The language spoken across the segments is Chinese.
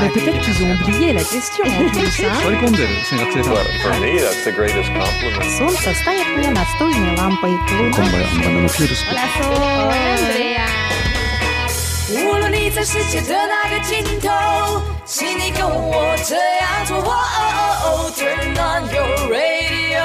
Mais peut-être qu'ils ont oublié la question en plus, hein? 座り込んでる学生さん Well, for me, that's the greatest compliment. Солнце стоит мне настольной лампой. こんばんはバナナピュールスコ Андрея. 无论你在世界的哪个尽头，请你跟我这样做。Oh, turn on your radio.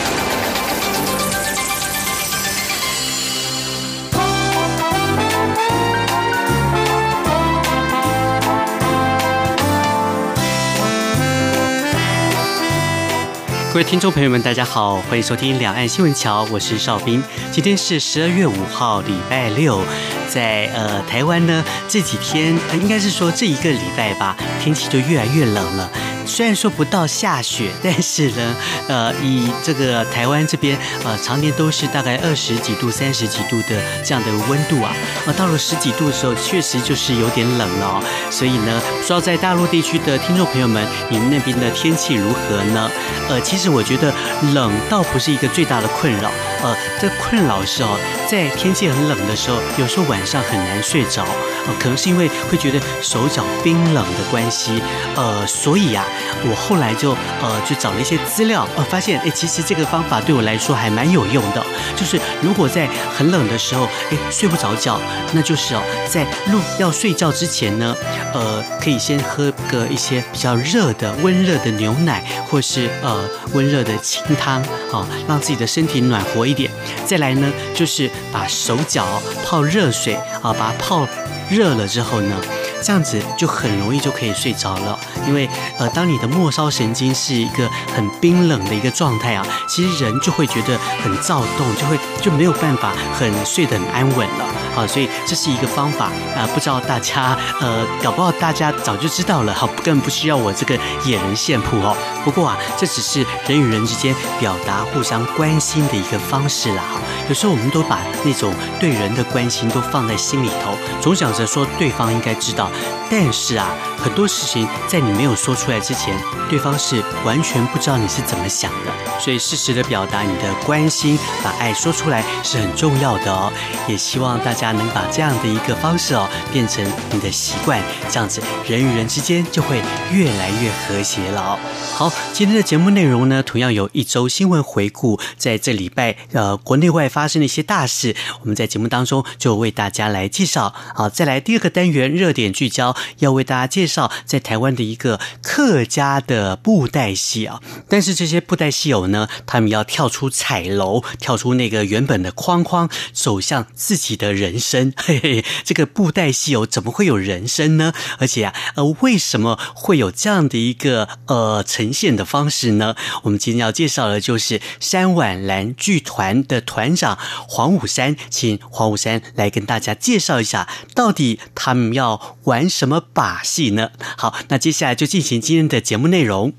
各位听众朋友们，大家好，欢迎收听《两岸新闻桥》，我是邵兵。今天是十二月五号，礼拜六，在呃台湾呢这几天，应该是说这一个礼拜吧，天气就越来越冷了。虽然说不到下雪，但是呢，呃，以这个台湾这边，呃，常年都是大概二十几度、三十几度的这样的温度啊，呃，到了十几度的时候，确实就是有点冷了哦。所以呢，不知道在大陆地区的听众朋友们，你们那边的天气如何呢？呃，其实我觉得冷倒不是一个最大的困扰，呃，这困扰是哦，在天气很冷的时候，有时候晚上很难睡着，呃，可能是因为会觉得手脚冰冷的关系，呃，所以呀。我后来就呃去找了一些资料，呃，发现哎，其实这个方法对我来说还蛮有用的。就是如果在很冷的时候，哎，睡不着觉，那就是哦，在入要睡觉之前呢，呃，可以先喝个一些比较热的、温热的牛奶，或是呃温热的清汤，哦，让自己的身体暖和一点。再来呢，就是把手脚泡热水，啊，把它泡热了之后呢。这样子就很容易就可以睡着了，因为呃，当你的末梢神经是一个很冰冷的一个状态啊，其实人就会觉得很躁动，就会就没有办法很睡得很安稳了。好，所以这是一个方法啊，不知道大家呃，搞不好大家早就知道了，好，更不需要我这个野人献谱哦。不过啊，这只是人与人之间表达互相关心的一个方式啦。有时候我们都把那种对人的关心都放在心里头，总想着说对方应该知道。但是啊，很多事情在你没有说出来之前，对方是完全不知道你是怎么想的。所以适时的表达你的关心，把爱说出来是很重要的哦。也希望大家能把这样的一个方式哦，变成你的习惯，这样子人与人之间就会越来越和谐了哦。好，今天的节目内容呢，同样有一周新闻回顾，在这礼拜呃国内外发生的一些大事，我们在节目当中就为大家来介绍。好，再来第二个单元热点聚焦，要为大家介绍在台湾的一个客家的布袋戏啊。但是这些布袋戏友呢，他们要跳出彩楼，跳出那个原本的框框，走向自己的人生。嘿嘿，这个布袋戏友怎么会有人生呢？而且啊，呃，为什么会有这样的一个呃呈现的方式呢？我们今天要介绍的就是山挽兰剧团的团长黄武山，请黄武山来跟大家介绍一下，到底他们要玩什么把戏呢？好，那接下来就进行今天的节目内容。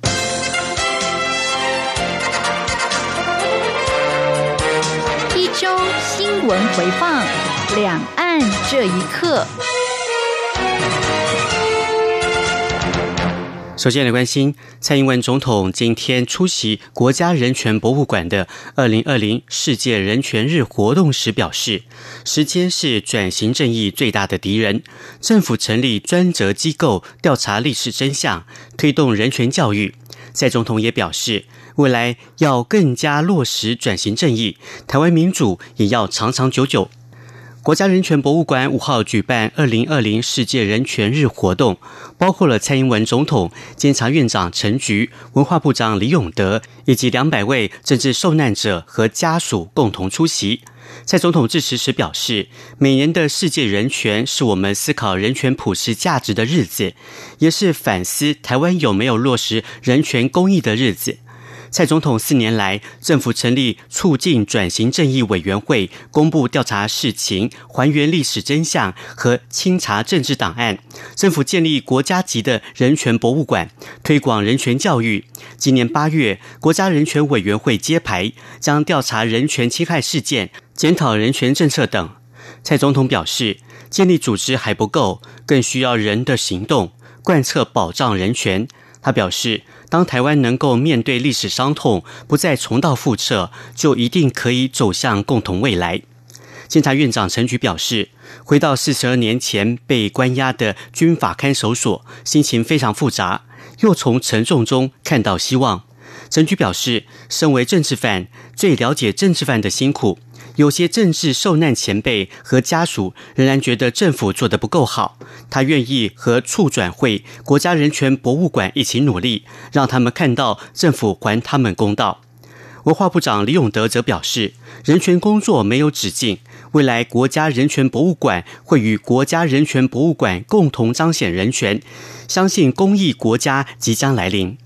一周新闻回放，两岸这一刻。首先来关心，蔡英文总统今天出席国家人权博物馆的二零二零世界人权日活动时表示，时间是转型正义最大的敌人。政府成立专责机构调查历史真相，推动人权教育。蔡总统也表示，未来要更加落实转型正义，台湾民主也要长长久久。国家人权博物馆五号举办二零二零世界人权日活动，包括了蔡英文总统、监察院长陈菊、文化部长李永德以及两百位政治受难者和家属共同出席。蔡总统致辞时表示，每年的世界人权是我们思考人权普世价值的日子，也是反思台湾有没有落实人权公义的日子。蔡总统四年来，政府成立促进转型正义委员会，公布调查事情、还原历史真相和清查政治档案。政府建立国家级的人权博物馆，推广人权教育。今年八月，国家人权委员会揭牌，将调查人权侵害事件、检讨人权政策等。蔡总统表示，建立组织还不够，更需要人的行动，贯彻保障人权。他表示，当台湾能够面对历史伤痛，不再重蹈覆辙，就一定可以走向共同未来。监察院长陈菊表示，回到四十二年前被关押的军法看守所，心情非常复杂，又从沉重中看到希望。陈菊表示，身为政治犯，最了解政治犯的辛苦。有些政治受难前辈和家属仍然觉得政府做得不够好，他愿意和促转会、国家人权博物馆一起努力，让他们看到政府还他们公道。文化部长李永德则表示，人权工作没有止境，未来国家人权博物馆会与国家人权博物馆共同彰显人权，相信公益国家即将来临。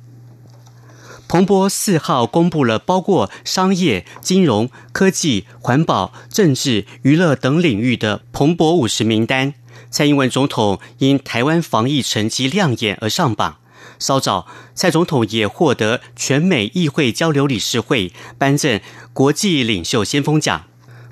彭博四号公布了包括商业、金融、科技、环保、政治、娱乐等领域的彭博五十名单。蔡英文总统因台湾防疫成绩亮眼而上榜。稍早，蔡总统也获得全美议会交流理事会颁赠国际领袖先锋奖。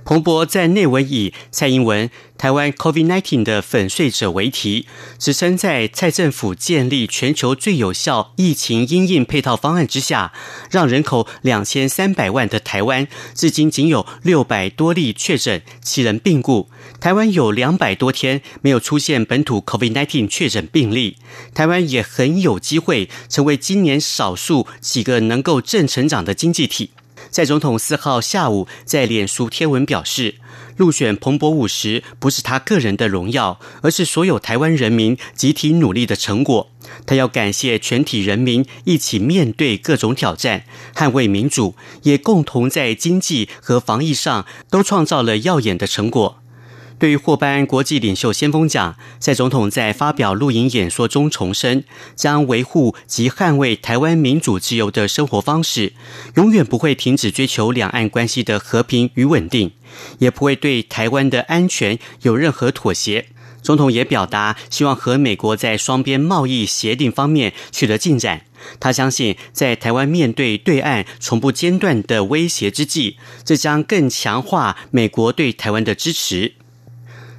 彭博在内文以蔡英文台湾 COVID-19 的粉碎者为题，指称在蔡政府建立全球最有效疫情因应配套方案之下，让人口两千三百万的台湾至今仅有六百多例确诊，七人病故。台湾有两百多天没有出现本土 COVID-19 确诊病例，台湾也很有机会成为今年少数几个能够正成长的经济体。在总统四号下午在脸书贴文表示，入选彭博五十不是他个人的荣耀，而是所有台湾人民集体努力的成果。他要感谢全体人民一起面对各种挑战，捍卫民主，也共同在经济和防疫上都创造了耀眼的成果。对于获颁国际领袖先锋奖，蔡总统在发表录影演说中重申，将维护及捍卫台湾民主自由的生活方式，永远不会停止追求两岸关系的和平与稳定，也不会对台湾的安全有任何妥协。总统也表达希望和美国在双边贸易协定方面取得进展。他相信，在台湾面对对岸从不间断的威胁之际，这将更强化美国对台湾的支持。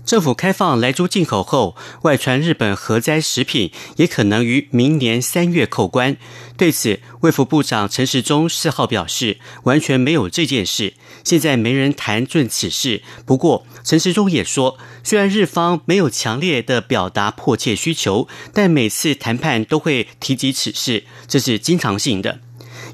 政府开放莱猪进口后，外传日本核灾食品也可能于明年三月扣关。对此，卫福部长陈时中四号表示，完全没有这件事，现在没人谈论此事。不过，陈时中也说，虽然日方没有强烈的表达迫切需求，但每次谈判都会提及此事，这是经常性的。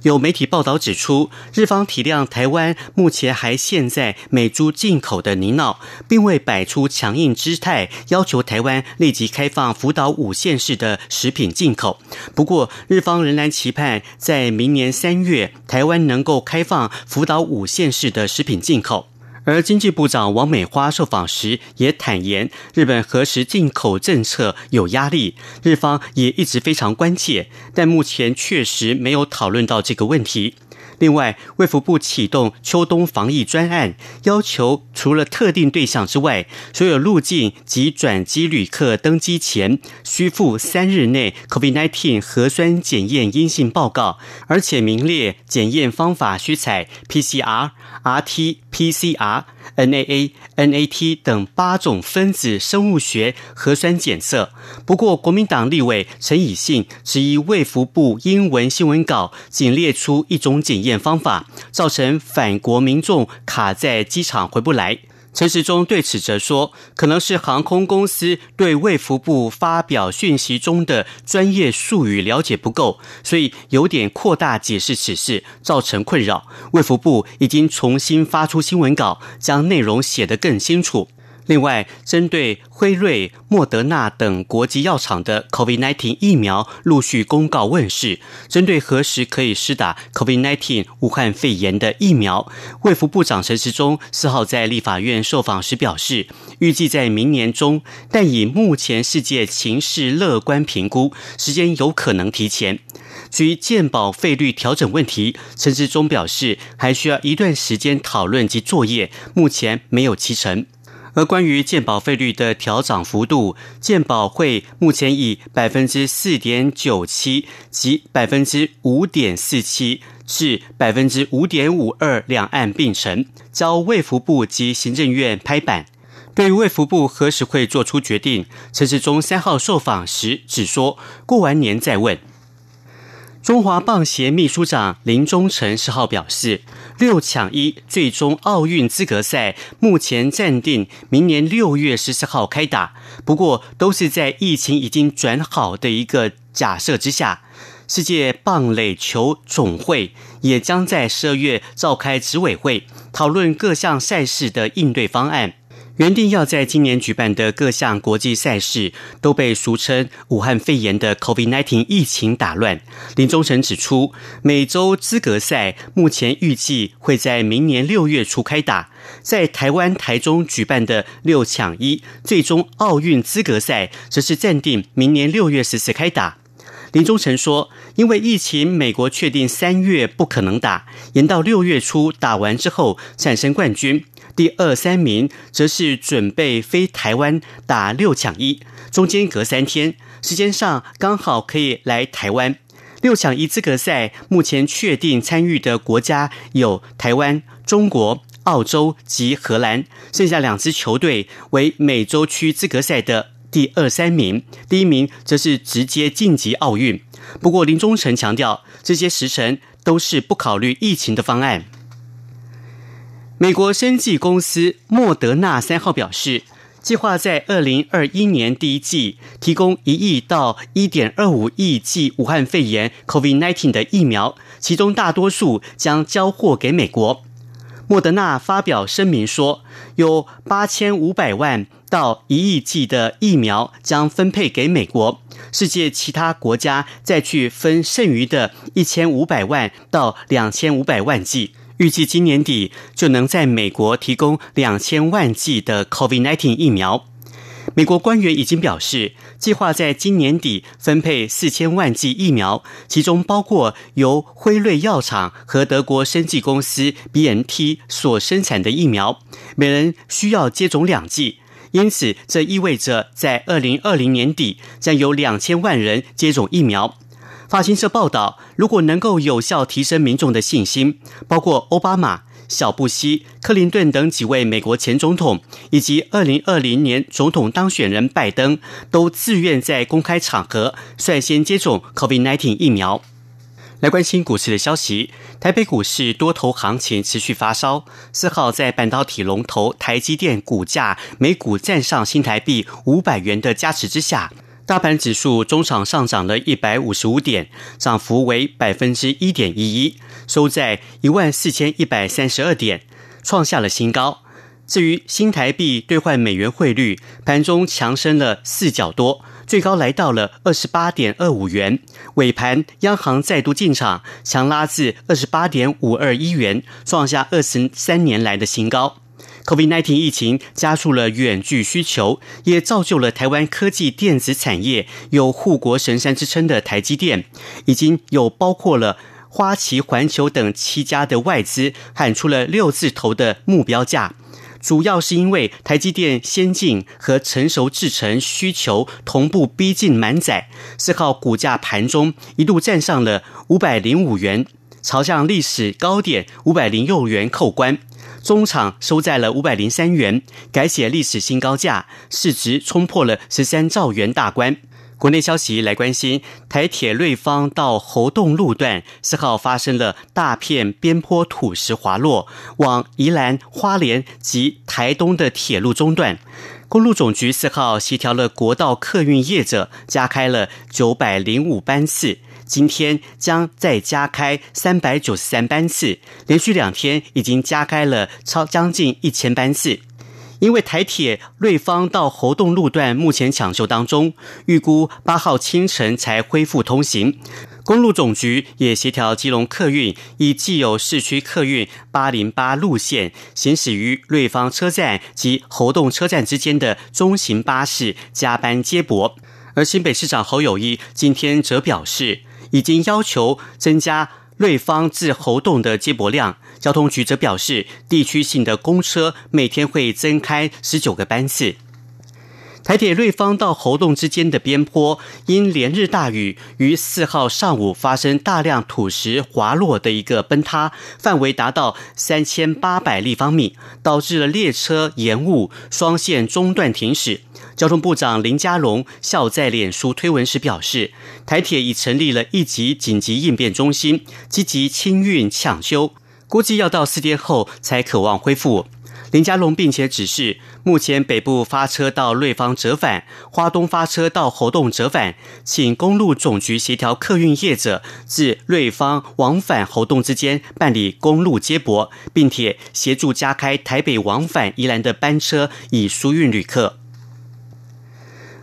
有媒体报道指出，日方体谅台湾目前还陷在美猪进口的泥淖，并未摆出强硬姿态，要求台湾立即开放福岛五县市的食品进口。不过，日方仍然期盼在明年三月，台湾能够开放福岛五县市的食品进口。而经济部长王美花受访时也坦言，日本核实进口政策有压力，日方也一直非常关切，但目前确实没有讨论到这个问题。另外，卫福部启动秋冬防疫专案，要求除了特定对象之外，所有入境及转机旅客登机前需附三日内 COVID-19 核酸检验阴性报告，而且名列检验方法需采 PCR、RT、PCR、NAA、NAT 等八种分子生物学核酸检测。不过，国民党立委陈以信质疑卫福部英文新闻稿仅列出一种检验。方法造成反国民众卡在机场回不来。陈时中对此则说，可能是航空公司对卫福部发表讯息中的专业术语了解不够，所以有点扩大解释此事，造成困扰。卫福部已经重新发出新闻稿，将内容写得更清楚。另外，针对辉瑞、莫德纳等国际药厂的 COVID-19 疫苗陆续公告问世，针对何时可以施打 COVID-19 武汉肺炎的疫苗，卫福部长陈时中四号在立法院受访时表示，预计在明年中，但以目前世界情势乐观评估，时间有可能提前。至于健保费率调整问题，陈时中表示，还需要一段时间讨论及作业，目前没有其成。而关于健保费率的调涨幅度，健保会目前以百分之四点九七及百分之五点四七至百分之五点五二两岸并成，交卫福部及行政院拍板。对于卫福部何时会做出决定，陈时中三号受访时只说过完年再问。中华棒协秘书长林忠诚十号表示，六抢一最终奥运资格赛目前暂定明年六月十四号开打，不过都是在疫情已经转好的一个假设之下。世界棒垒球总会也将在十二月召开执委会，讨论各项赛事的应对方案。原定要在今年举办的各项国际赛事都被俗称武汉肺炎的 COVID-19 疫情打乱。林忠诚指出，美洲资格赛目前预计会在明年六月初开打，在台湾台中举办的六抢一最终奥运资格赛则是暂定明年六月十四开打。林忠诚说，因为疫情，美国确定三月不可能打，延到六月初打完之后产生冠军。第二、三名则是准备飞台湾打六抢一，中间隔三天，时间上刚好可以来台湾。六抢一资格赛目前确定参与的国家有台湾、中国、澳洲及荷兰，剩下两支球队为美洲区资格赛的第二、三名，第一名则是直接晋级奥运。不过林忠诚强调，这些时程都是不考虑疫情的方案。美国生技公司莫德纳三号表示，计划在二零二一年第一季提供一亿到一点二五亿剂武汉肺炎 （COVID-19） 的疫苗，其中大多数将交货给美国。莫德纳发表声明说，有八千五百万到一亿剂的疫苗将分配给美国，世界其他国家再去分剩余的一千五百万到两千五百万剂。预计今年底就能在美国提供两千万剂的 COVID-19 疫苗。美国官员已经表示，计划在今年底分配四千万剂疫苗，其中包括由辉瑞药厂和德国生技公司 BNT 所生产的疫苗，每人需要接种两剂。因此，这意味着在二零二零年底将有两千万人接种疫苗。法新社报道，如果能够有效提升民众的信心，包括奥巴马、小布希、克林顿等几位美国前总统，以及二零二零年总统当选人拜登，都自愿在公开场合率先接种 COVID-19 疫苗。来关心股市的消息，台北股市多头行情持续发烧。四号在半导体龙头台积电股价每股站上新台币五百元的加持之下。大盘指数中场上涨了一百五十五点，涨幅为百分之一点一一，收在一万四千一百三十二点，创下了新高。至于新台币兑换美元汇率，盘中强升了四角多，最高来到了二十八点二五元。尾盘央行再度进场，强拉至二十八点五二一元，创下二十三年来的新高。COVID-19 疫情加速了远距需求，也造就了台湾科技电子产业有护国神山之称的台积电，已经有包括了花旗环球等七家的外资喊出了六字头的目标价，主要是因为台积电先进和成熟制程需求同步逼近满载。四号股价盘中一度站上了五百零五元，朝向历史高点五百零六元扣关。中场收在了五百零三元，改写历史新高价，市值冲破了十三兆元大关。国内消息来关心，台铁瑞芳到猴洞路段四号发生了大片边坡土石滑落，往宜兰花莲及台东的铁路中断。公路总局四号协调了国道客运业者，加开了九百零五班次。今天将再加开三百九十三班次，连续两天已经加开了超将近一千班次。因为台铁瑞芳到猴硐路段目前抢修当中，预估八号清晨才恢复通行。公路总局也协调基隆客运，以既有市区客运八零八路线行驶于瑞芳车站及猴硐车站之间的中型巴士加班接驳。而新北市长侯友宜今天则表示，已经要求增加瑞芳至猴洞的接驳量。交通局则表示，地区性的公车每天会增开十九个班次。台铁瑞芳到猴洞之间的边坡，因连日大雨，于四号上午发生大量土石滑落的一个崩塌，范围达到三千八百立方米，导致了列车延误，双线中断停驶。交通部长林佳龙笑在脸书推文时表示，台铁已成立了一级紧急应变中心，积极清运抢修。估计要到四天后才可望恢复。林佳龙并且指示，目前北部发车到瑞芳折返，花东发车到猴硐折返，请公路总局协调客运业者自瑞芳往返猴硐之间办理公路接驳，并且协助加开台北往返宜兰的班车，以疏运旅客。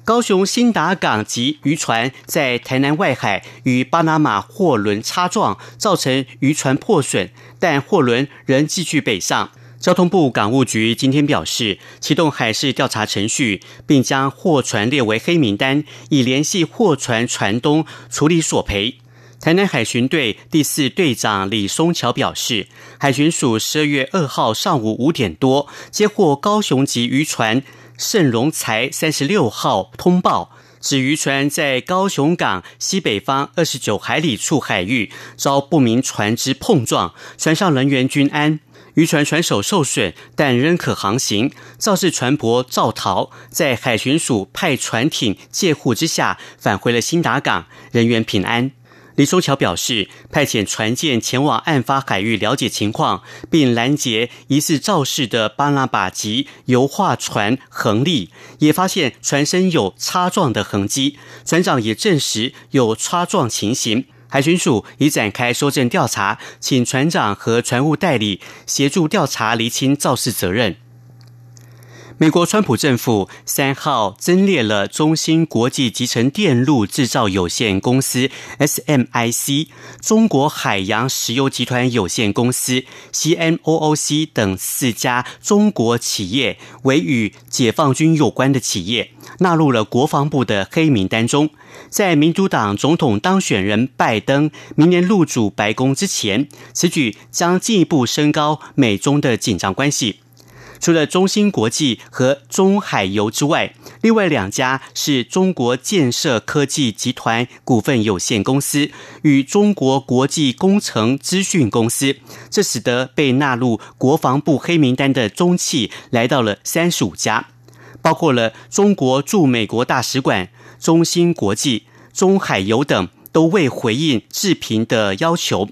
高雄新达港籍渔船在台南外海与巴拿马货轮擦撞，造成渔船破损，但货轮仍继续北上。交通部港务局今天表示，启动海事调查程序，并将货船列为黑名单，已联系货船船东处理索赔。台南海巡队第四队长李松桥表示，海巡署十二月二号上午五点多接获高雄籍渔船。盛荣才三十六号通报，指渔船在高雄港西北方二十九海里处海域遭不明船只碰撞，船上人员均安，渔船船首受损，但仍可航行。肇事船舶肇逃，在海巡署派船艇借护之下返回了新达港，人员平安。李松桥表示，派遣船舰前往案发海域了解情况，并拦截疑似肇事的巴拿马籍油画船横立，也发现船身有擦撞的痕迹，船长也证实有擦撞情形。海巡署已展开搜证调查，请船长和船务代理协助调查，厘清肇事责任。美国川普政府三号增列了中芯国际集成电路制造有限公司 （SMIC）、中国海洋石油集团有限公司 （CNOOC） 等四家中国企业为与解放军有关的企业，纳入了国防部的黑名单中。在民主党总统当选人拜登明年入主白宫之前，此举将进一步升高美中的紧张关系。除了中芯国际和中海油之外，另外两家是中国建设科技集团股份有限公司与中国国际工程资讯公司，这使得被纳入国防部黑名单的中企来到了三十五家，包括了中国驻美国大使馆、中芯国际、中海油等，都未回应置评的要求。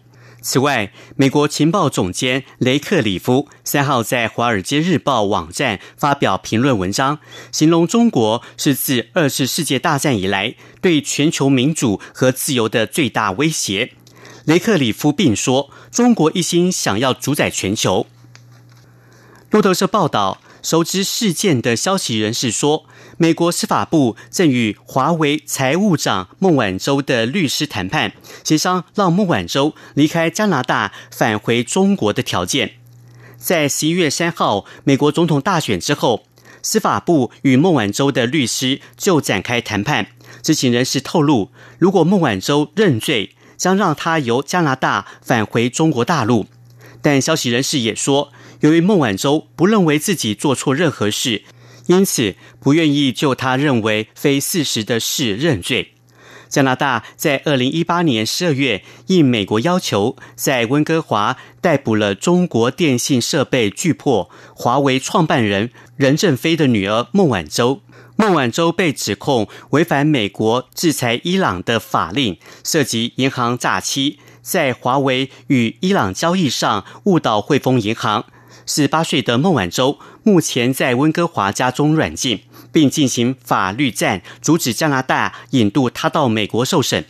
此外，美国情报总监雷克里夫三号在《华尔街日报》网站发表评论文章，形容中国是自二次世界大战以来对全球民主和自由的最大威胁。雷克里夫并说，中国一心想要主宰全球。路透社报道。熟知事件的消息人士说，美国司法部正与华为财务长孟晚舟的律师谈判，协商让孟晚舟离开加拿大返回中国的条件。在十一月三号美国总统大选之后，司法部与孟晚舟的律师就展开谈判。知情人士透露，如果孟晚舟认罪，将让他由加拿大返回中国大陆。但消息人士也说，由于孟晚舟不认为自己做错任何事，因此不愿意就他认为非事实的事认罪。加拿大在二零一八年十二月应美国要求，在温哥华逮捕了中国电信设备巨擘华为创办人任正非的女儿孟晚舟。孟晚舟被指控违反美国制裁伊朗的法令，涉及银行诈欺，在华为与伊朗交易上误导汇丰银行。十八岁的孟晚舟目前在温哥华家中软禁，并进行法律战，阻止加拿大引渡他到美国受审。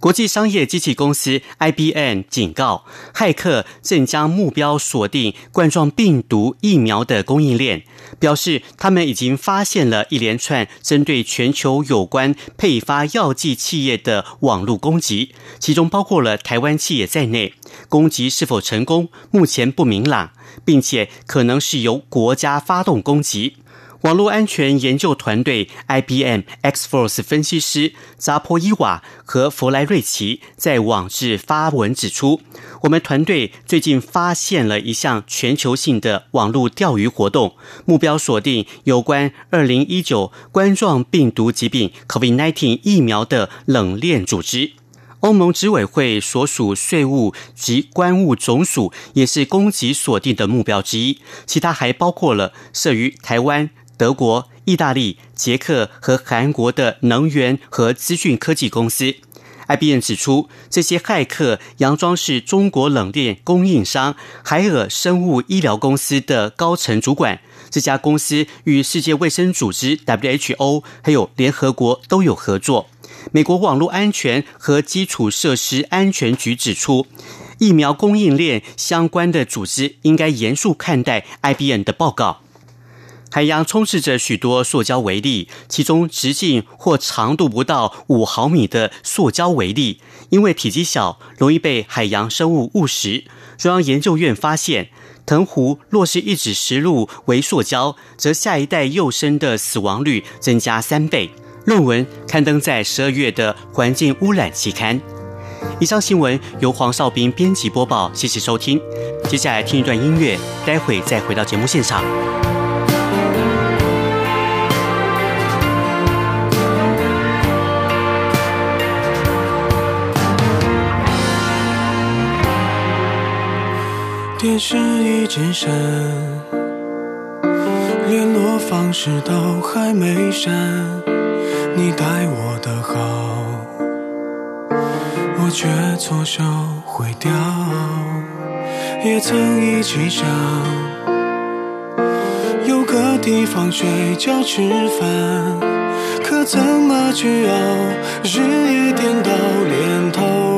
国际商业机器公司 IBM 警告，骇客正将目标锁定冠状病毒疫苗的供应链，表示他们已经发现了一连串针对全球有关配发药剂企业的网络攻击，其中包括了台湾企业在内。攻击是否成功，目前不明朗，并且可能是由国家发动攻击。网络安全研究团队 IBM X-Force 分析师扎波伊瓦和弗莱瑞奇在网志发文指出，我们团队最近发现了一项全球性的网络钓鱼活动，目标锁定有关2019冠状病毒疾病 COVID-19 疫苗的冷链组织。欧盟执委会所属税务及关务总署也是攻击锁定的目标之一，其他还包括了设于台湾。德国、意大利、捷克和韩国的能源和资讯科技公司，IBM 指出，这些骇客佯装是中国冷链供应商海尔生物医疗公司的高层主管。这家公司与世界卫生组织 （WHO） 还有联合国都有合作。美国网络安全和基础设施安全局指出，疫苗供应链相关的组织应该严肃看待 IBM 的报告。海洋充斥着许多塑胶微粒，其中直径或长度不到五毫米的塑胶微粒，因为体积小，容易被海洋生物误食。中央研究院发现，藤壶若是一直食入微塑胶，则下一代幼生的死亡率增加三倍。论文刊登在十二月的《环境污染》期刊。以上新闻由黄少斌编辑播报，谢谢收听。接下来听一段音乐，待会再回到节目现场。电视一直闪，联络方式都还没删。你待我的好，我却错手毁掉。也曾一起想，有个地方睡觉吃饭，可怎么去熬？日夜颠倒，连头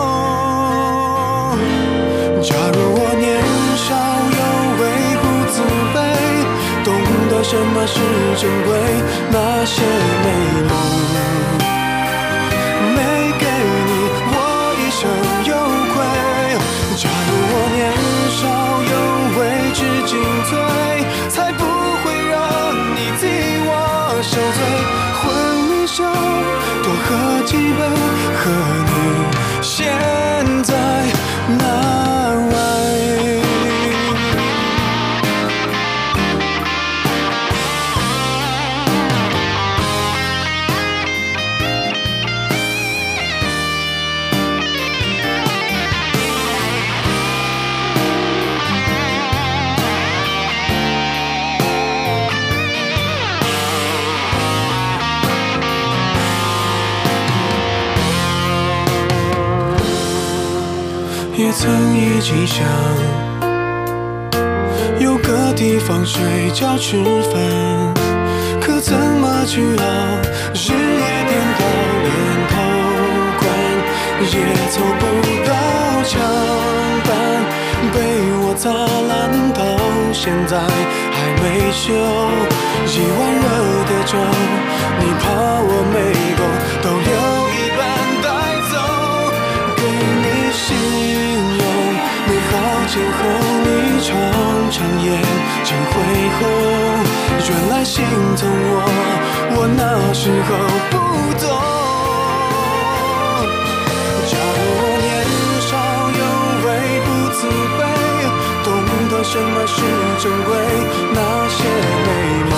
假如我年少有为，不自卑，懂得什么是珍贵，那些美丽。曾一起想，有个地方睡觉吃饭，可怎么去熬？日夜颠倒，连头款也凑不到墙板，被我砸烂，到现在还没修。一碗热的粥，你怕我没够，都留今后你常常眼睛会红，原来心疼我，我那时候不懂。假如我年少有为不自卑，懂得什么是珍贵，那些美梦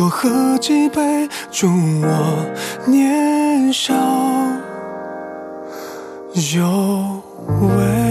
多喝几杯，祝我年少有为。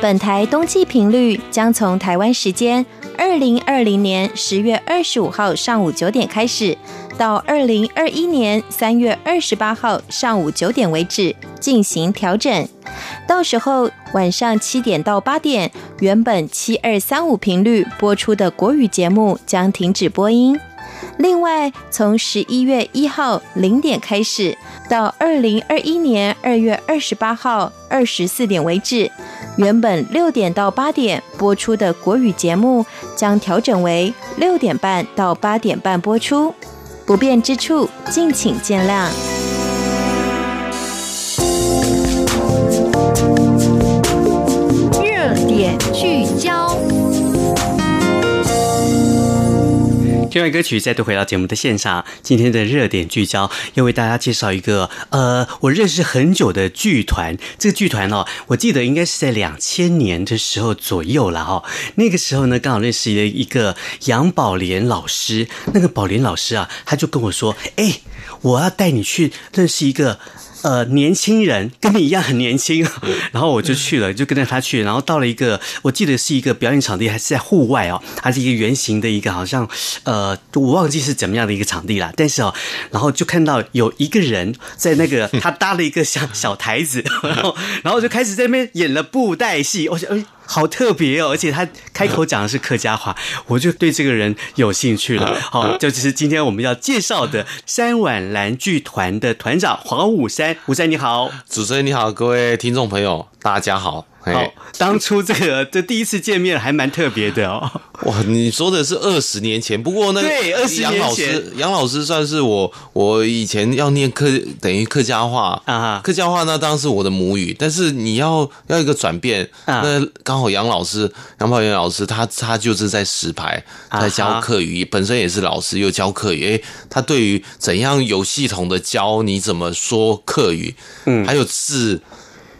本台冬季频率将从台湾时间。二零二零年十月二十五号上午九点开始，到二零二一年三月二十八号上午九点为止进行调整。到时候晚上七点到八点，原本七二三五频率播出的国语节目将停止播音。另外，从十一月一号零点开始，到二零二一年二月二十八号二十四点为止，原本六点到八点播出的国语节目将调整为六点半到八点半播出。不便之处，敬请见谅。这段歌曲再度回到节目的现场，今天的热点聚焦要为大家介绍一个呃，我认识很久的剧团。这个剧团哦，我记得应该是在两千年的时候左右了哦。那个时候呢，刚好认识了一个杨宝莲老师。那个宝莲老师啊，他就跟我说：“哎，我要带你去认识一个。”呃，年轻人跟你一样很年轻，然后我就去了，就跟着他去，然后到了一个，我记得是一个表演场地，还是在户外哦，它是一个圆形的一个，好像呃，我忘记是怎么样的一个场地了，但是哦，然后就看到有一个人在那个 他搭了一个小小台子，然后然后就开始在那边演了布袋戏，我想哎。好特别哦，而且他开口讲的是客家话，我就对这个人有兴趣了。好，这就是今天我们要介绍的三碗蓝剧团的团长黄武山。武山你好，主持人你好，各位听众朋友大家好。好，当初这个 这第一次见面还蛮特别的哦。哇，你说的是二十年前，不过那个杨老师，杨老师算是我我以前要念客等于客家话啊，客家话那当然是我的母语，但是你要要一个转变，那刚好杨老师杨宝元老师他他就是在石牌在教课语，本身也是老师又教课语，哎，他对于怎样有系统的教你怎么说课语，嗯，还有字。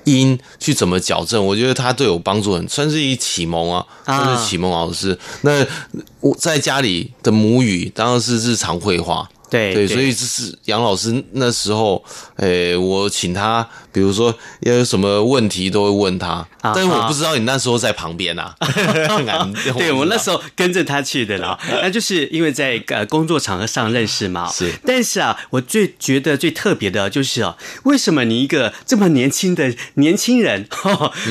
音去怎么矫正？我觉得他对我帮助很，算是一启蒙啊，算是启蒙老师。那我在家里的母语当然是日常会话。对对，所以这是杨老师那时候，诶、欸，我请他，比如说要有什么问题都会问他，啊、但是我不知道你那时候在旁边啊。对，我那时候跟着他去的啦，那就是因为在呃工作场合上认识嘛。是，但是啊，我最觉得最特别的就是哦，为什么你一个这么年轻的年轻人，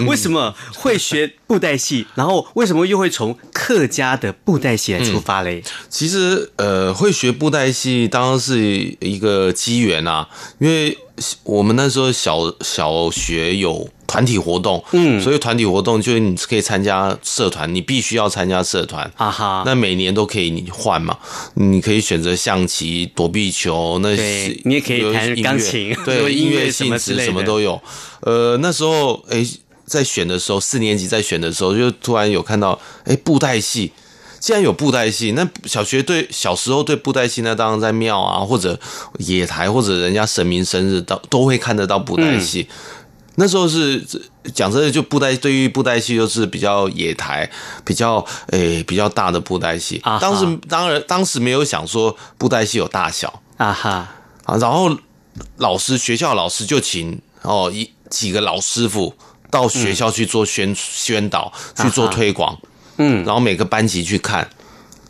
为什么会学布袋戏？然后为什么又会从客家的布袋戏来出发嘞？嗯、其实呃，会学布袋戏。当然是一个机缘啊，因为我们那时候小小学有团体活动，嗯，所以团体活动就是你可以参加社团，你必须要参加社团啊哈。那每年都可以你换嘛，你可以选择象棋、躲避球，那些你也可以弹钢琴，对，音乐性质什么都有。呃，那时候哎，在选的时候，四年级在选的时候，就突然有看到哎布袋戏。既然有布袋戏，那小学对小时候对布袋戏，那当然在庙啊，或者野台，或者人家神明生日，都都会看得到布袋戏。嗯、那时候是讲真的，就布袋对于布袋戏就是比较野台，比较诶、欸、比较大的布袋戏。啊、哈当时当然当时没有想说布袋戏有大小啊哈啊，然后老师学校老师就请哦一几个老师傅到学校去做宣、嗯、宣导，去做推广。嗯，然后每个班级去看，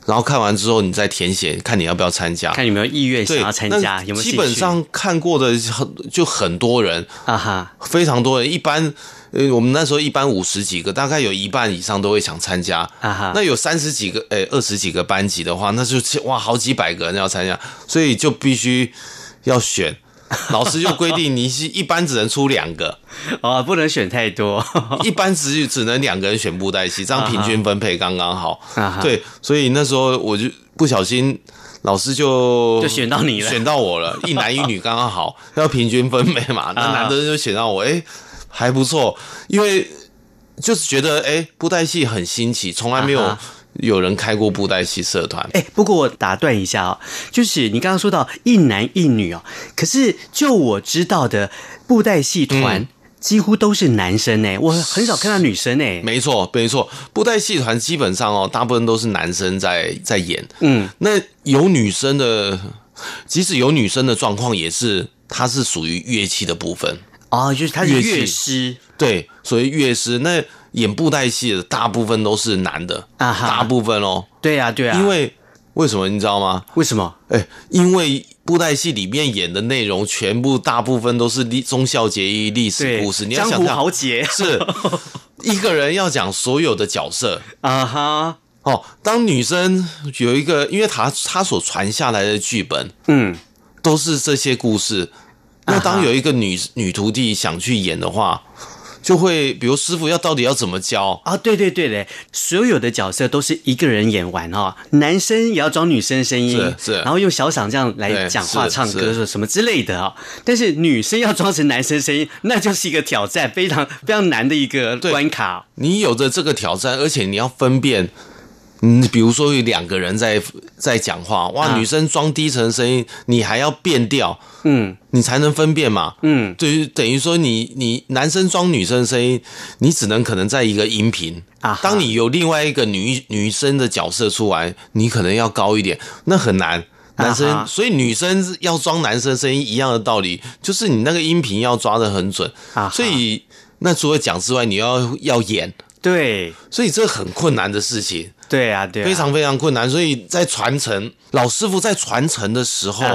然后看完之后你再填写，看你要不要参加，看有没有意愿想要参加，有没有？基本上看过的很就很多人啊哈，非常多人。一般呃，我们那时候一般五十几个，大概有一半以上都会想参加啊哈。那有三十几个，诶，二十几个班级的话，那就哇，好几百个人要参加，所以就必须要选。老师就规定，你是一班只能出两个。哦，不能选太多，一班只只能两个人选布袋戏，这样平均分配刚刚好。对，所以那时候我就不小心老师就就选到你了，选到我了，一男一女刚刚好，要平均分配嘛。那男的就选到我，哎、欸，还不错，因为就是觉得哎、欸，布袋戏很新奇，从来没有有人开过布袋戏社团。哎、欸，不过我打断一下哦，就是你刚刚说到一男一女哦，可是就我知道的布袋戏团。嗯几乎都是男生呢，我很少看到女生呢。没错，没错，布袋戏团基本上哦，大部分都是男生在在演。嗯，那有女生的，即使有女生的状况，也是它是属于乐器的部分哦，就是乐师。对，所以乐师那演布袋戏的大部分都是男的啊哈，大部分哦。对呀，对呀，因为为什么你知道吗？为什么？哎，因为。布袋戏里面演的内容，全部大部分都是历忠孝节义历史故事。你要想杰是一个人要讲所有的角色啊哈哦。当女生有一个，因为她她所传下来的剧本，嗯，都是这些故事。那当有一个女女徒弟想去演的话。就会，比如师傅要到底要怎么教啊？对对对的，所有的角色都是一个人演完哈，男生也要装女生声音，是是，然后用小嗓这样来讲话、唱歌什什么之类的啊。但是女生要装成男生声音，那就是一个挑战，非常非常难的一个关卡。你有着这个挑战，而且你要分辨。嗯，比如说有两个人在在讲话，哇，啊、女生装低沉声音，你还要变调，嗯，你才能分辨嘛，嗯，对于等于说你你男生装女生声音，你只能可能在一个音频。啊，当你有另外一个女女生的角色出来，你可能要高一点，那很难，男生，啊、所以女生要装男生声音一样的道理，就是你那个音频要抓的很准。啊，所以那除了讲之外，你要要演，对，所以这很困难的事情。对啊，对啊，非常非常困难，所以在传承，老师傅在传承的时候，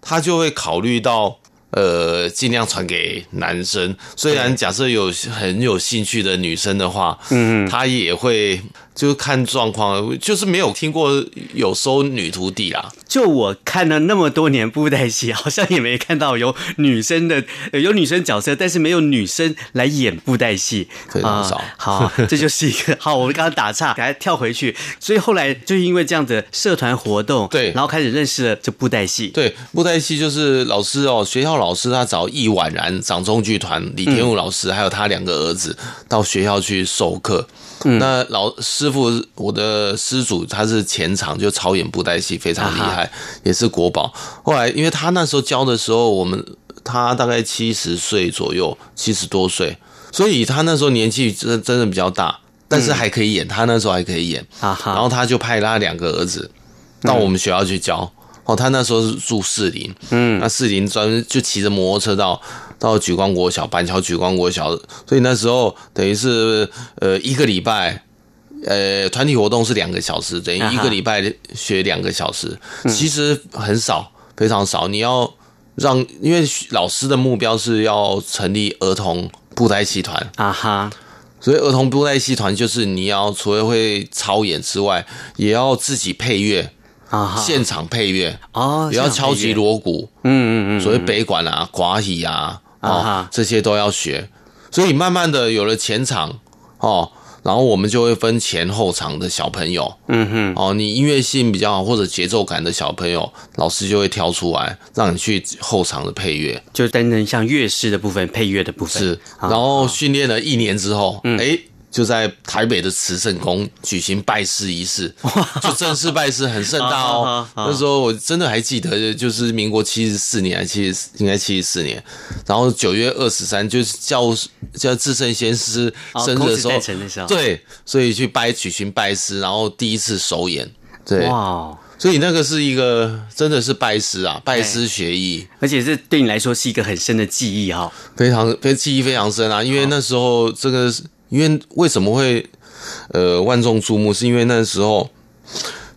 他就会考虑到，呃，尽量传给男生。虽然假设有很有兴趣的女生的话，嗯，他也会。就看状况，就是没有听过有收女徒弟啦。就我看了那么多年布袋戏，好像也没看到有女生的 有女生角色，但是没有女生来演布袋戏，非常少。好，这就是一个好。我们刚刚打岔，给他跳回去。所以后来就因为这样的社团活动，对，然后开始认识了这布袋戏。对，布袋戏就是老师哦，学校老师他找易婉然掌中剧团李天武老师，还有他两个儿子到学校去授课。嗯、那老师傅，我的师祖他是前场就超演布袋戏非常厉害，啊、也是国宝。后来因为他那时候教的时候，我们他大概七十岁左右，七十多岁，所以他那时候年纪真真的比较大，但是还可以演。嗯、他那时候还可以演，啊、然后他就派他两个儿子到我们学校去教。哦，他那时候是住士林，嗯，那士林专门就骑着摩托车到到举光国小，板桥举光国小，所以那时候等于是呃一个礼拜，呃团体活动是两个小时，等于一个礼拜学两个小时，其实很少，非常少。你要让，因为老师的目标是要成立儿童布袋戏团啊哈，所以儿童布袋戏团就是你要除了会操演之外，也要自己配乐。啊，现场配乐哦，也要敲击锣鼓，嗯嗯嗯，所谓北管啊、寡喜啊，啊，这些都要学。所以慢慢的有了前场哦，然后我们就会分前后场的小朋友，嗯哼，哦，你音乐性比较好或者节奏感的小朋友，老师就会挑出来让你去后场的配乐，就担任像乐师的部分、配乐的部分。是，然后训练了一年之后，嗯，哎。就在台北的慈圣宫举行拜师仪式，就正式拜师，很盛大哦。那时候我真的还记得，就是民国七十四年，还七十应该七十四年。然后九月二十三，就是教叫至圣先师生日的时候，对，所以去拜举行拜师，然后第一次首演，对，哇，所以那个是一个真的是拜师啊，拜师学艺，而且这对你来说是一个很深的记忆哈，非常非记忆非常深啊，因为那时候这个。因为为什么会呃万众瞩目？是因为那时候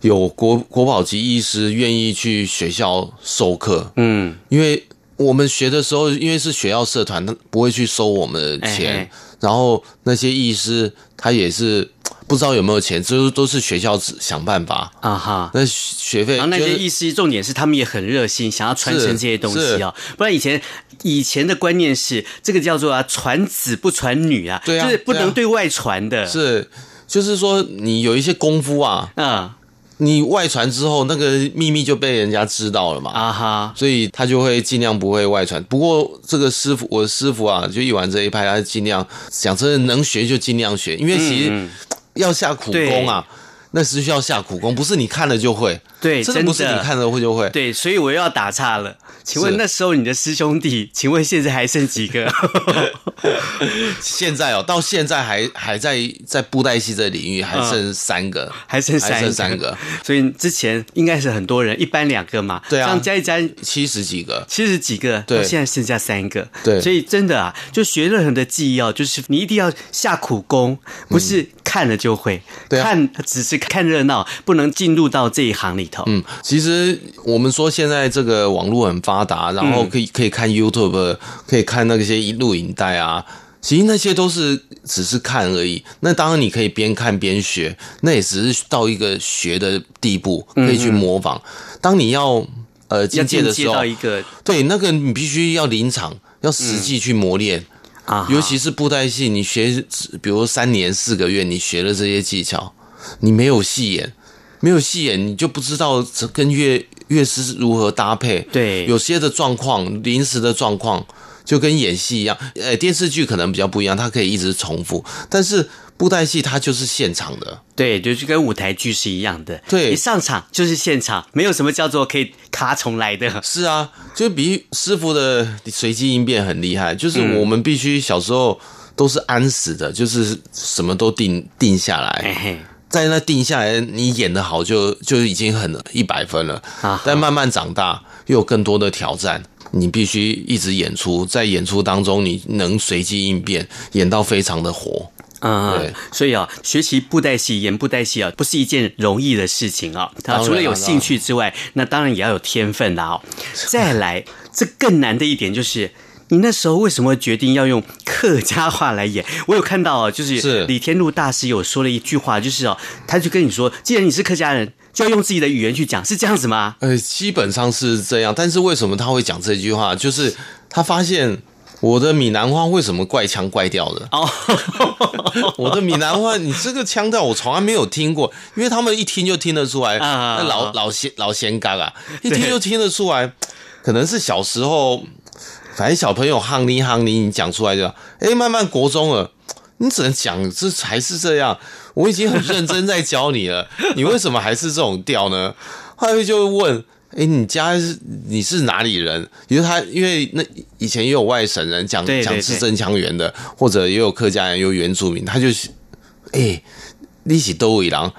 有国国宝级医师愿意去学校授课。嗯，因为我们学的时候，因为是学校社团，他不会去收我们的钱。欸、然后那些医师他也是不知道有没有钱，就是都是学校想办法啊哈。那学费，然后那些艺师重点是他们也很热心，想要传承这些东西啊。不然以前。以前的观念是这个叫做啊传子不传女啊，就是不能对外传的。是，就是说你有一些功夫啊，嗯，你外传之后，那个秘密就被人家知道了嘛，啊哈，所以他就会尽量不会外传。不过这个师傅，我的师傅啊，就一玩这一派，他尽量想真的能学就尽量学，因为其实要下苦功啊。那是需要下苦功，不是你看了就会。对，真的不是你看了会就会。对，所以我又要打岔了。请问那时候你的师兄弟，请问现在还剩几个？现在哦，到现在还还在在布袋戏这领域还剩三个，还剩三个，还剩三个。所以之前应该是很多人，一般两个嘛。对啊，这样加一加七十几个，七十几个，对，现在剩下三个。对，所以真的啊，就学任何的技艺哦，就是你一定要下苦功，不是看了就会。对，看只是看热闹，不能进入到这一行里头。嗯，其实我们说现在这个网络很发达，然后可以可以看 YouTube，可以看那些录影带啊。其实那些都是只是看而已。那当然你可以边看边学，那也只是到一个学的地步，可以去模仿。当你要呃进阶的时候，一个对那个你必须要临场，要实际去磨练啊。尤其是布袋戏，你学比如三年四个月，你学了这些技巧，你没有戏演，没有戏演，你就不知道跟乐乐师如何搭配。对，有些的状况，临时的状况。就跟演戏一样，呃，电视剧可能比较不一样，它可以一直重复，但是布袋戏它就是现场的，对，就是跟舞台剧是一样的，对，一上场就是现场，没有什么叫做可以卡重来的。是啊，就比师傅的随机应变很厉害，就是我们必须小时候都是安死的，就是什么都定定下来，在那定下来，你演的好就就已经很一百分了，啊。但慢慢长大又有更多的挑战。你必须一直演出，在演出当中，你能随机应变，演到非常的活。嗯，对，所以啊，学习布袋戏、演布袋戏啊，不是一件容易的事情啊。他除了有兴趣之外，那当然也要有天分啦哦。再来，这更难的一点就是，你那时候为什么决定要用客家话来演？我有看到啊，就是李天禄大师有说了一句话，就是哦，他就跟你说，既然你是客家人。就要用自己的语言去讲，是这样子吗？呃，基本上是这样。但是为什么他会讲这句话？就是他发现我的闽南话为什么怪腔怪调的？哦，我的闽南话，你这个腔调我从来没有听过，因为他们一听就听得出来，那老老仙老仙嘎啊，一听就听得出来，可能是小时候，反正小朋友夯你夯你，你讲出来就，哎，慢慢国中了。你只能讲，这还是这样。我已经很认真在教你了，你为什么还是这种调呢？后来就问：哎，你家是你是哪里人？因为他因为那以前也有外省人讲讲字正腔圆的，或者也有客家人，有原住民，他就哎，你是都尾郎，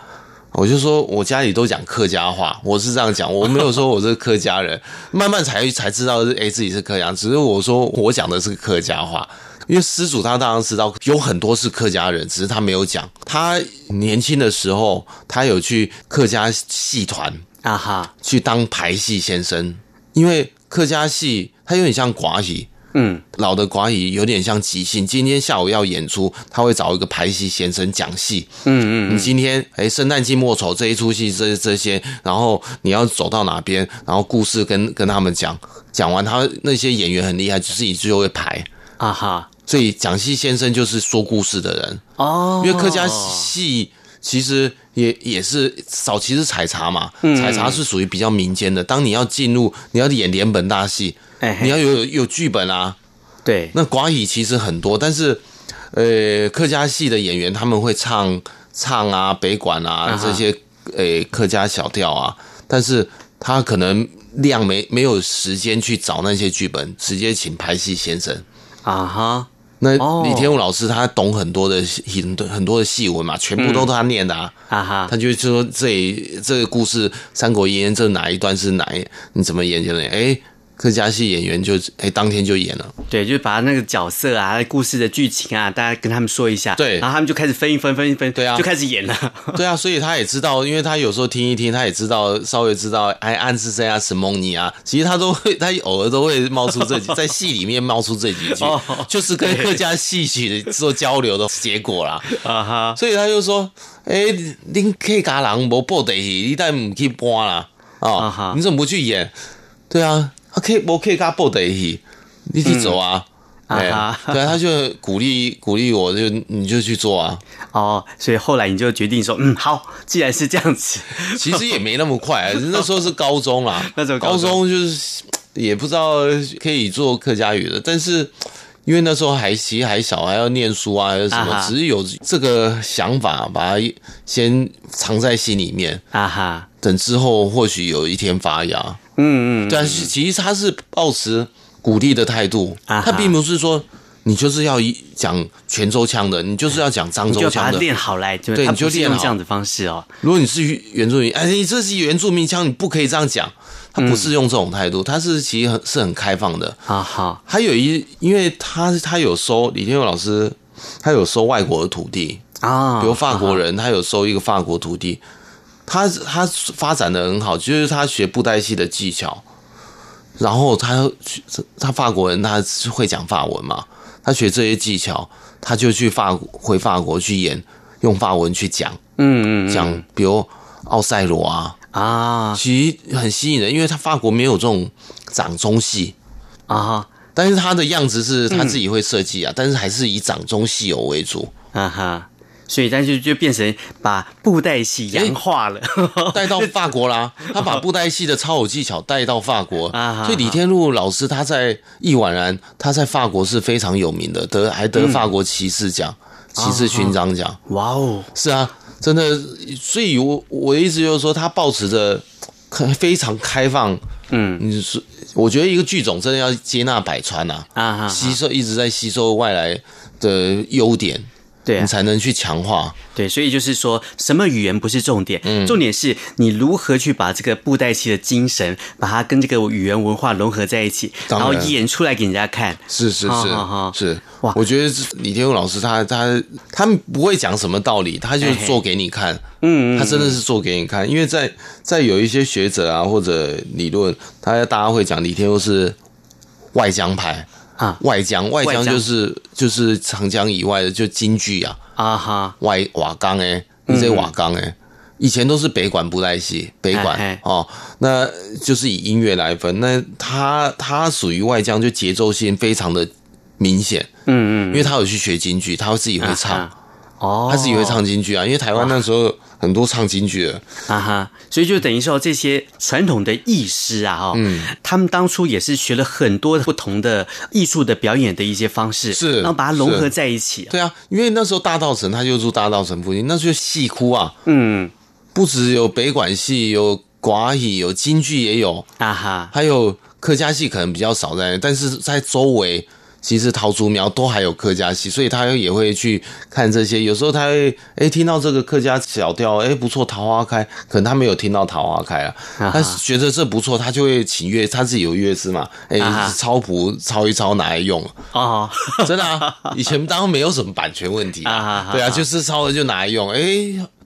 我就说我家里都讲客家话，我是这样讲，我没有说我是客家人。慢慢才才知道，哎，自己是客家，只是我说我讲的是客家话。因为师祖他当然知道有很多是客家人，只是他没有讲。他年轻的时候，他有去客家戏团啊哈，去当排戏先生。因为客家戏它有点像寡戏，嗯，老的寡戏有点像即兴。今天下午要演出，他会找一个排戏先生讲戏。嗯嗯，你今天哎，圣诞季末丑这一出戏，这这些，然后你要走到哪边，然后故事跟跟他们讲，讲完他那些演员很厉害，就自己就会排啊哈。所以讲戏先生就是说故事的人哦，因为客家戏其实也也是早期是采茶嘛，采茶是属于比较民间的。当你要进入，你要演连本大戏，你要有有剧本啊。对，那寡语其实很多，但是呃，客家戏的演员他们会唱唱啊，北管啊这些呃客家小调啊，但是他可能量没没有时间去找那些剧本，直接请排戏先生啊哈。那李天武老师他懂很多的很多很多的戏文嘛，全部都是他念的啊，啊哈，他就说这这个故事《三国演义》这哪一段是哪一，你怎么演就能演，哎。客家戏演员就哎，当天就演了。对，就把那个角色啊、故事的剧情啊，大家跟他们说一下。对，然后他们就开始分一分、分一分，对啊，就开始演了。对啊，所以他也知道，因为他有时候听一听，他也知道稍微知道，哎，暗示这样什么你啊，其实他都会，他偶尔都会冒出这几，在戏里面冒出这几句，就是跟客家戏曲做交流的结果啦。啊哈，所以他就说，哎，恁客家人无布袋戏，你带唔去搬啦？啊，你怎么不去演？对啊。啊，可以，我可以跟他报的一起，你去走啊！啊，对啊，他就鼓励鼓励我，就你就去做啊。哦，所以后来你就决定说，嗯，好，既然是这样子，其实也没那么快，那时候是高中啦，那时候高中就是也不知道可以做客家语的，但是因为那时候还其实还小，还要念书啊，还是什么，啊、只是有这个想法，把它先藏在心里面啊哈，等之后或许有一天发芽。嗯嗯，但是其实他是抱持鼓励的态度，他并不是说你就是要讲泉州腔的，你就是要讲漳州腔的，练好来，对，你就练这样的方式哦。如果你是原住民，哎，你这是原住民腔，你不可以这样讲。他不是用这种态度，他是其实很是很开放的。啊哈，他有一，因为他他有收李天佑老师，他有收外国的徒弟啊，比如法国人，他有收一个法国徒弟。他他发展的很好，就是他学布袋戏的技巧，然后他他法国人他是会讲法文嘛，他学这些技巧，他就去法回法国去演，用法文去讲，嗯嗯，讲比如奥赛罗啊啊，其实很吸引人，因为他法国没有这种掌中戏。啊，但是他的样子是他自己会设计啊，但是还是以掌中戏偶为主，啊哈。所以，但是就变成把布袋戏洋化了，带到 法国啦。他把布袋戏的超偶技巧带到法国，所以李天禄老师他在易婉然，他在法国是非常有名的，得还得法国骑士奖、骑士勋章奖。哇哦，是啊，真的。所以我我的意思就是说，他保持着 非常开放。嗯，你是我觉得一个剧种真的要接纳百川呐，啊，吸收一直在吸收外来的优点。对、啊，你才能去强化。对，所以就是说什么语言不是重点，嗯，重点是你如何去把这个布袋戏的精神，把它跟这个语言文化融合在一起，然，然后演出来给人家看。是是是、哦、是，哇！我觉得李天佑老师他他他们不会讲什么道理，他就做给你看。嗯，他真的是做给你看，因为在在有一些学者啊或者理论，他大家会讲李天佑是外江派。啊，外江外江就是就是长江以外的，就京剧啊，啊哈，外瓦岗哎，你这瓦岗哎，以前都是北管布袋戏，北管哦，那就是以音乐来分，那他他属于外江，就节奏性非常的明显，嗯嗯，因为他有去学京剧，他自己会唱。啊。哦，他自己会唱京剧啊，因为台湾那时候很多唱京剧的。啊哈，所以就等于说这些传统的艺师啊哈，嗯，他们当初也是学了很多不同的艺术的表演的一些方式，是，然后把它融合在一起。对啊，因为那时候大道城他就住大道城附近，那时候戏哭啊，嗯，不只有北管戏，有寡戏，有京剧也有。啊哈，还有客家戏可能比较少在，但是在周围。其实桃竹苗都还有客家戏，所以他也会去看这些。有时候他会哎听到这个客家小调，哎不错，桃花开，可能他没有听到桃花开啊，他觉得这不错，他就会请乐，他自己有乐师嘛，哎抄谱抄一抄拿来用。啊，真的啊，以前当然没有什么版权问题啊，对啊，就是抄了就拿来用，哎。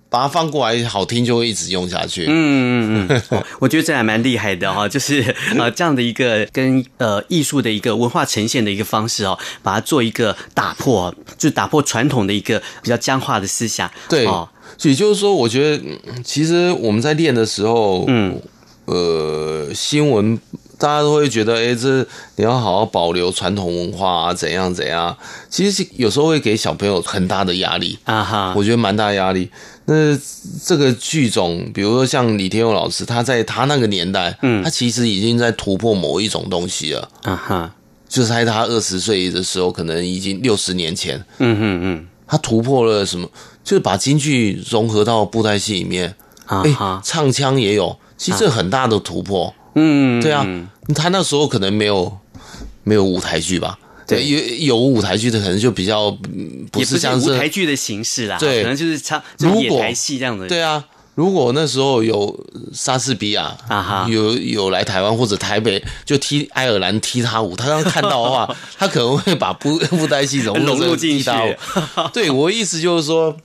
把它放过来，好听就会一直用下去。嗯嗯嗯，哦、我觉得这还蛮厉害的哈，就是呃这样的一个跟呃艺术的一个文化呈现的一个方式哦，把它做一个打破，就打破传统的一个比较僵化的思想。对，哦，也就是说，我觉得其实我们在练的时候，嗯，呃，新闻大家都会觉得，哎，这你要好好保留传统文化啊，怎样怎样。其实有时候会给小朋友很大的压力啊哈，我觉得蛮大压力。那这个剧种，比如说像李天佑老师，他在他那个年代，嗯，他其实已经在突破某一种东西了，啊哈，就是在他二十岁的时候，可能已经六十年前，嗯嗯嗯，他突破了什么？就是把京剧融合到布袋戏里面，啊哈，唱腔也有，其实这很大的突破，嗯，对啊，他那时候可能没有没有舞台剧吧。对，有有舞台剧的可能就比较不是像是舞台剧的形式啦，对，可能就是唱就演台戏这样的。对啊，如果那时候有莎士比亚啊哈，有有来台湾或者台北就踢爱尔兰踢踏舞，他刚看到的话，他可能会把布布袋戏融入进去。对，我意思就是说，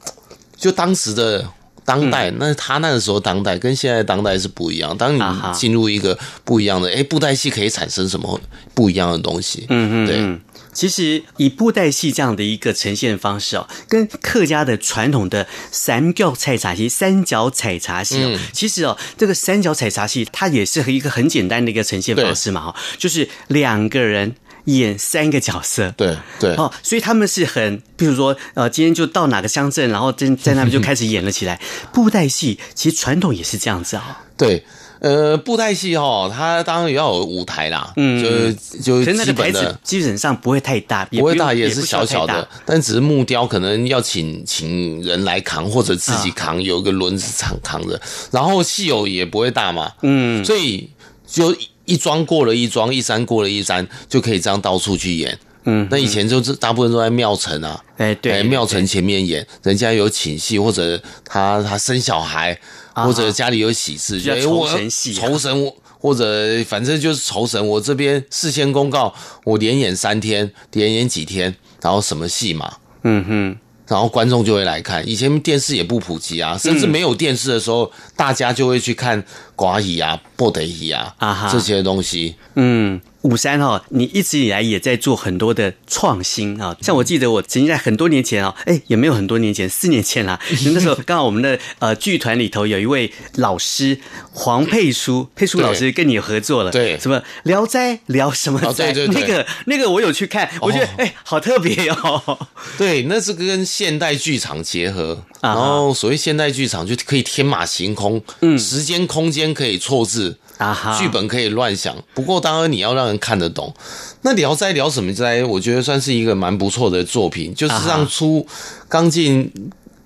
就当时的当代，那他那个时候当代跟现在当代是不一样。当你进入一个不一样的，哎，布袋戏可以产生什么不一样的东西？嗯嗯，对。其实以布袋戏这样的一个呈现方式哦，跟客家的传统的三角采茶戏、三角采茶戏哦，其实哦，这个三角采茶戏它也是一个很简单的一个呈现方式嘛哈，就是两个人演三个角色。对对哦，所以他们是很，比如说呃，今天就到哪个乡镇，然后在在那边就开始演了起来。布袋戏其实传统也是这样子啊。对。呃，布袋戏哈，它当然也要有舞台啦，嗯，就就基本的，基本上不会太大，不会大，也是小小的，但只是木雕可能要请请人来扛，或者自己扛，有一个轮子扛扛着，然后戏偶也不会大嘛，嗯，所以就一桩过了一桩，一山过了一山，就可以这样到处去演，嗯，那以前就是大部分都在庙城啊，哎对，庙城前面演，人家有请戏或者他他生小孩。或者家里有喜事，啊、就酬神戏、啊，酬神，或者反正就是酬神。我这边事先公告，我连演三天，连演几天，然后什么戏嘛，嗯哼，然后观众就会来看。以前电视也不普及啊，甚至没有电视的时候，嗯、大家就会去看寡戏啊、布袋戏啊，啊哈。这些东西，嗯。五三哈，你一直以来也在做很多的创新啊，像我记得我曾经在很多年前啊，哎，也没有很多年前，四年前啦，那时候刚好我们的呃剧团里头有一位老师黄佩书，佩书老师跟你合作了，对，什么聊斋聊什么斋，对对对，那个那个我有去看，我觉得哎，好特别哦，对，那是跟现代剧场结合，然后所谓现代剧场就可以天马行空，嗯，时间空间可以错字。啊哈，剧本可以乱想，不过当然你要让人看得懂。那聊斋聊什么斋？我觉得算是一个蛮不错的作品，就是让出刚进，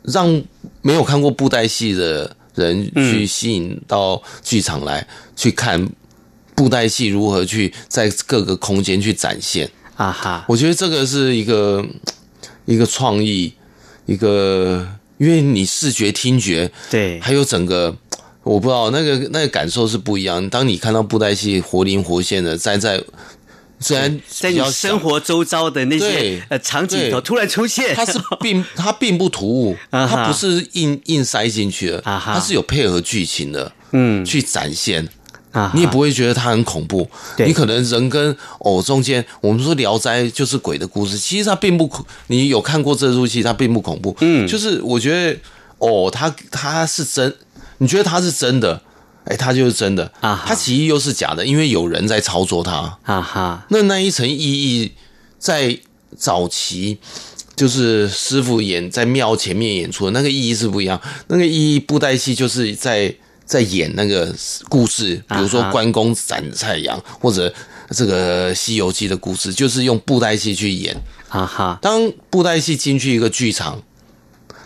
让没有看过布袋戏的人去吸引到剧场来去看布袋戏如何去在各个空间去展现。啊哈，我觉得这个是一个一个创意，一个因为你视觉、听觉，对，还有整个。我不知道那个那个感受是不一样。当你看到布袋戏活灵活现的站在，虽然在你生活周遭的那些呃场景头突然出现，它是并 它并不突兀，它不是硬硬塞进去的，它是有配合剧情的，嗯，去展现啊，你也不会觉得它很恐怖。你可能人跟偶中间，我们说《聊斋》就是鬼的故事，其实它并不恐。你有看过这出戏，它并不恐怖。嗯，就是我觉得哦，它它是真。你觉得他是真的？哎，他就是真的啊！他其实又是假的，因为有人在操作他。啊哈！那那一层意义，在早期就是师傅演在庙前面演出的那个意义是不一样。那个意义，布袋戏就是在在演那个故事，比如说关公斩蔡阳，或者这个《西游记》的故事，就是用布袋戏去演。啊哈！当布袋戏进去一个剧场。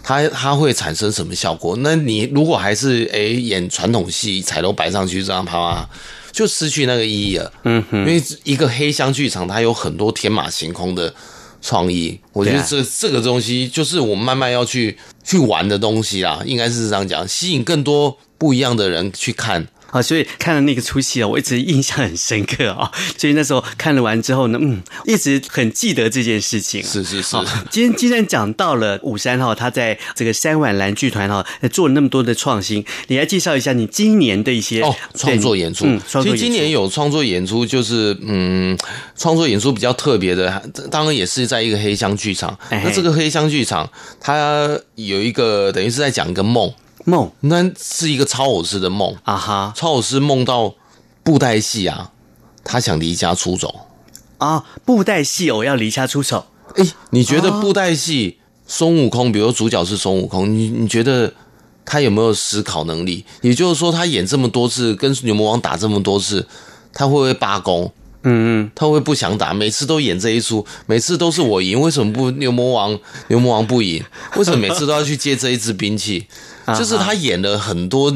它它会产生什么效果？那你如果还是诶、欸、演传统戏，彩楼摆上去这样啪啪，就失去那个意义了。嗯哼，因为一个黑箱剧场，它有很多天马行空的创意。我觉得这这个东西就是我们慢慢要去去玩的东西啦，应该是这样讲，吸引更多不一样的人去看。啊，所以看了那个出戏啊，我一直印象很深刻啊。所以那时候看了完之后呢，嗯，一直很记得这件事情。是是是。今天既然讲到了五三哈，他在这个三碗蓝剧团哈做了那么多的创新，你来介绍一下你今年的一些哦创作演出。嗯，其实今年有创作演出，就是嗯，创作演出比较特别的，当然也是在一个黑箱剧场。那这个黑箱剧场，它有一个等于是在讲一个梦。梦，那是一个超偶师的梦啊哈！超偶师梦到布袋戏啊，他想离家出走啊！布袋戏偶要离家出走，哎、欸，你觉得布袋戏孙悟空，比如说主角是孙悟空，你你觉得他有没有思考能力？也就是说，他演这么多次，跟牛魔王打这么多次，他会不会罢工？嗯嗯，他会不会不想打？每次都演这一出，每次都是我赢，为什么不牛魔王？牛魔王不赢，为什么每次都要去接这一支兵器？就是他演了很多，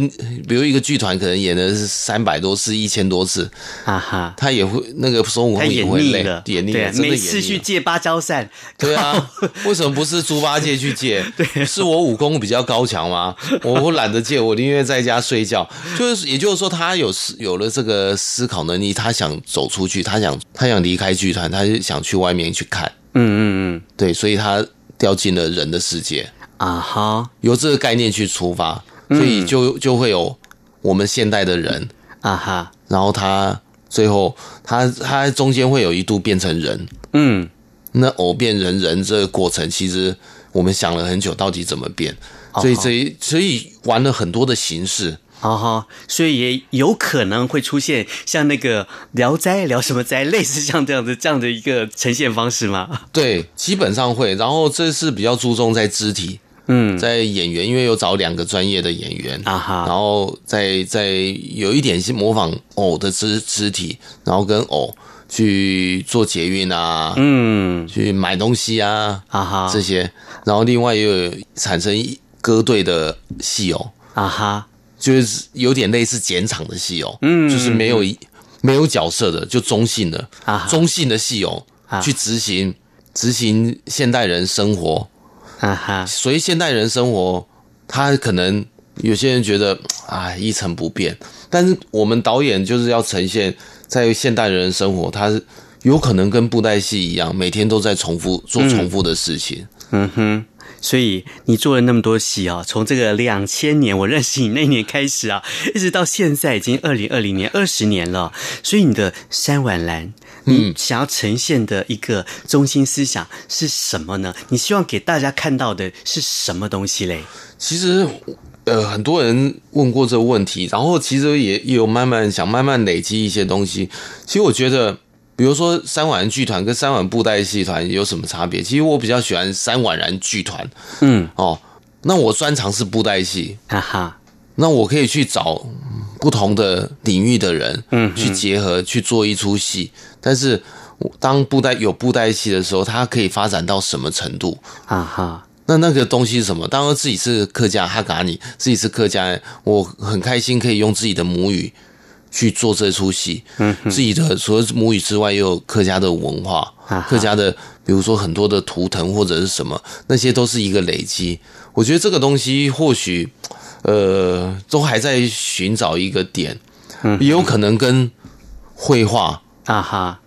比如一个剧团可能演的是三百多次、一千多次，哈哈，他也会那个孙悟空也会累，演腻了，每次去借芭蕉扇，对啊，为什么不是猪八戒去借？对，是我武功比较高强吗？我我懒得借，我宁愿在家睡觉。就是也就是说，他有有了这个思考能力，他想走出去，他想他想离开剧团，他就想去外面去看。嗯嗯嗯，对，所以他掉进了人的世界。啊哈！由这个概念去出发，所以就就会有我们现代的人啊哈。然后他最后他他中间会有一度变成人，嗯，那偶变人人这个过程，其实我们想了很久，到底怎么变？所以这所以玩了很多的形式啊哈，所以也有可能会出现像那个聊斋聊什么斋，类似像这样的这样的一个呈现方式吗？对，基本上会。然后这是比较注重在肢体，嗯，在演员，因为有找两个专业的演员啊哈，然后在在有一点是模仿偶的肢肢体，然后跟偶去做捷运啊，嗯，去买东西啊，啊哈，这些，然后另外又有产生歌队的戏偶啊哈。就是有点类似剪场的戏哦，嗯，就是没有没有角色的，就中性的啊，中性的戏哦，去执行执行现代人生活啊哈，所以现代人生活，他可能有些人觉得啊一成不变，但是我们导演就是要呈现在现代人生活，他有可能跟布袋戏一样，每天都在重复做重复的事情，嗯，嗯哼。所以你做了那么多戏啊，从这个两千年我认识你那年开始啊，一直到现在已经二零二零年二十年了。所以你的三碗蓝，你想要呈现的一个中心思想是什么呢？你希望给大家看到的是什么东西嘞？其实，呃，很多人问过这个问题，然后其实也也有慢慢想慢慢累积一些东西。其实我觉得。比如说三碗剧团跟三碗布袋戏团有什么差别？其实我比较喜欢三碗然剧团，嗯哦，那我专长是布袋戏，哈哈，那我可以去找不同的领域的人，嗯，去结合去做一出戏。但是当布袋有布袋戏的时候，它可以发展到什么程度？啊哈，那那个东西是什么？当然自己是客家哈嘎尼，自己是客家，我很开心可以用自己的母语。去做这出戏，嗯，自己的除了母语之外，又有客家的文化，客家的，比如说很多的图腾或者是什么，那些都是一个累积。我觉得这个东西或许，呃，都还在寻找一个点，嗯，也有可能跟绘画啊哈，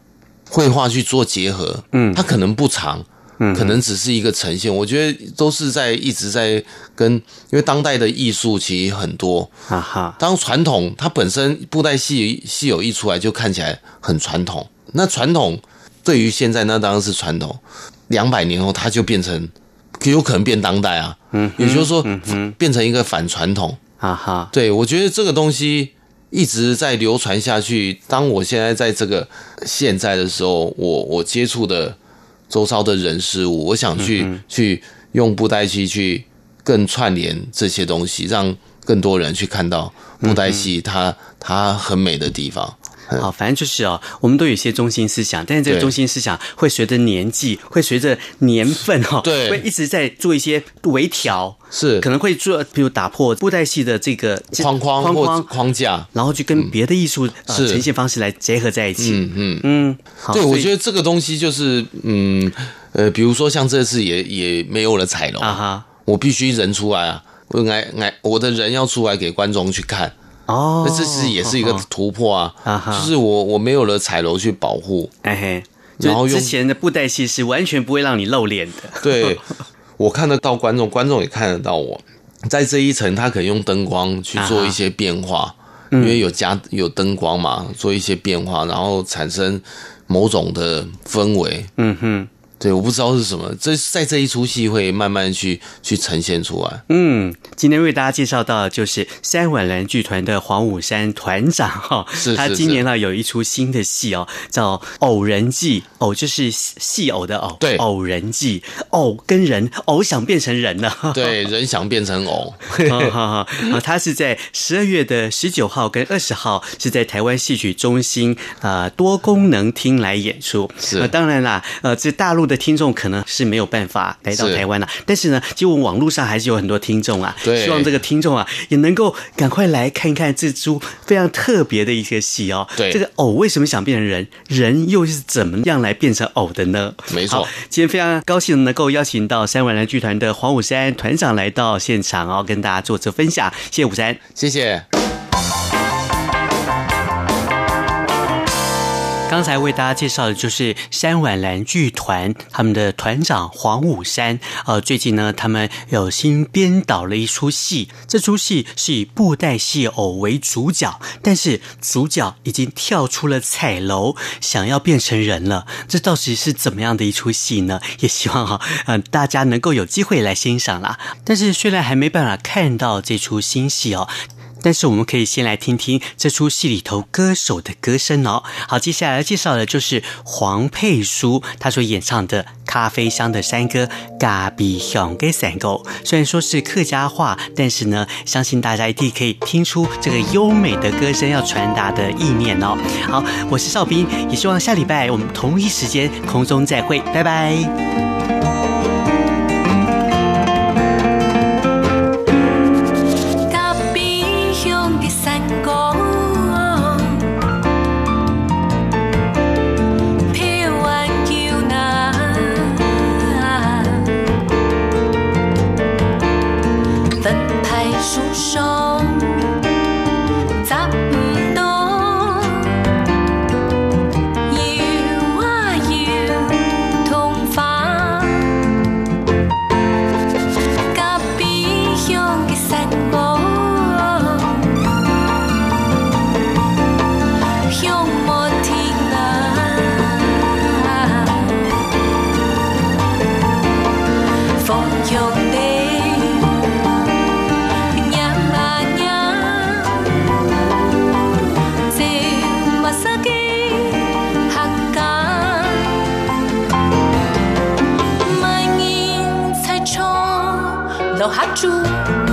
绘画去做结合，嗯，它可能不长。嗯，可能只是一个呈现，我觉得都是在一直在跟，因为当代的艺术其实很多，哈哈。当传统它本身布袋戏戏有一出来就看起来很传统，那传统对于现在那当然是传统，两百年后它就变成，有可能变当代啊，嗯，也就是说，嗯，变成一个反传统，哈哈。对，我觉得这个东西一直在流传下去。当我现在在这个现在的时候，我我接触的。周遭的人事物，我想去、嗯、去用布袋戏去更串联这些东西，让更多人去看到布袋戏它、嗯、它很美的地方。好，反正就是哦，我们都有一些中心思想，但是这个中心思想会随着年纪，会随着年份哈，对，会一直在做一些微调，是。可能会做，比如打破布袋戏的这个框框框框框架，然后去跟别的艺术、嗯、呃呈现方式来结合在一起。嗯嗯。嗯，对，我觉得这个东西就是嗯呃，比如说像这次也也没有了彩龙啊哈，我必须人出来啊，我爱爱我的人要出来给观众去看。哦，那这是也是一个突破啊！哦哦、就是我我没有了彩楼去保护，哎嘿，然后之前的布袋戏是完全不会让你露脸的。对，我看得到观众，观众也看得到我。在这一层，他可以用灯光去做一些变化，嗯、因为有加有灯光嘛，做一些变化，然后产生某种的氛围。嗯哼。对，我不知道是什么，这在这一出戏会慢慢去去呈现出来。嗯，今天为大家介绍到的就是三碗蓝剧团的黄武山团长哈，是，是，是他今年呢有一出新的戏哦，叫《偶人记》，偶就是戏偶的偶，对，偶人记，偶跟人，偶想变成人了，对，人想变成偶，哈哈哈，他是在十二月的十九号跟二十号是在台湾戏曲中心呃多功能厅来演出，是，呃、当然啦，呃，这大陆。的听众可能是没有办法来到台湾了，但是呢，其实我们网络上还是有很多听众啊。对，希望这个听众啊也能够赶快来看一看这出非常特别的一些戏哦。对，这个偶为什么想变成人，人又是怎么样来变成偶的呢？没错，今天非常高兴能够邀请到三万人剧团的黄武山团长来到现场哦，跟大家做这分享。谢谢武山，谢谢。刚才为大家介绍的就是山碗蓝剧团，他们的团长黄武山。呃，最近呢，他们有新编导了一出戏，这出戏是以布袋戏偶为主角，但是主角已经跳出了彩楼，想要变成人了。这到底是怎么样的一出戏呢？也希望哈，嗯、大家能够有机会来欣赏啦。但是虽然还没办法看到这出新戏哦。但是我们可以先来听听这出戏里头歌手的歌声哦。好，接下来要介绍的就是黄佩书，她所演唱的《咖啡香的山歌》。咖啡香的山歌，虽然说是客家话，但是呢，相信大家一定可以听出这个优美的歌声要传达的意念哦。好，我是邵兵，也希望下礼拜我们同一时间空中再会，拜拜。分